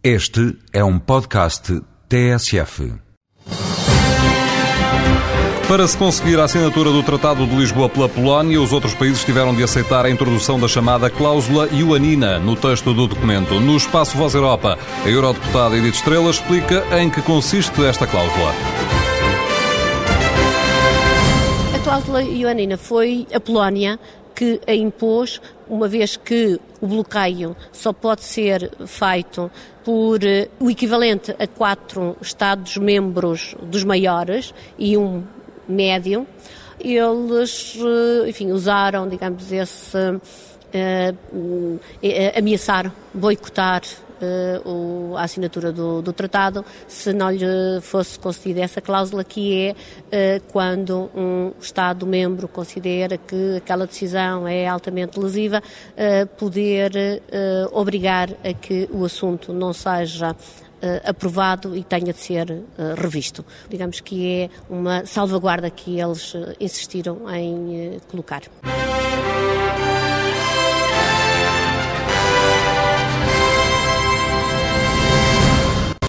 Este é um podcast TSF. Para se conseguir a assinatura do Tratado de Lisboa pela Polónia, os outros países tiveram de aceitar a introdução da chamada cláusula ioanina no texto do documento. No espaço Voz Europa, a eurodeputada Edith Estrela explica em que consiste esta cláusula. A cláusula ioanina foi a Polónia que a impôs, uma vez que o bloqueio só pode ser feito por eh, o equivalente a quatro Estados-membros dos maiores e um médio, eles, eh, enfim, usaram, digamos, esse. Uh, ameaçaram boicotar a assinatura do, do, tratado se não lhe fosse concedida essa cláusula que é uh, quando um Estado-membro considera que aquela decisão é altamente lesiva, uh, poder obrigar a que o assunto não seja aprovado e tenha de ser revisto. Digamos que é uma salvaguarda que eles insistiram em colocar.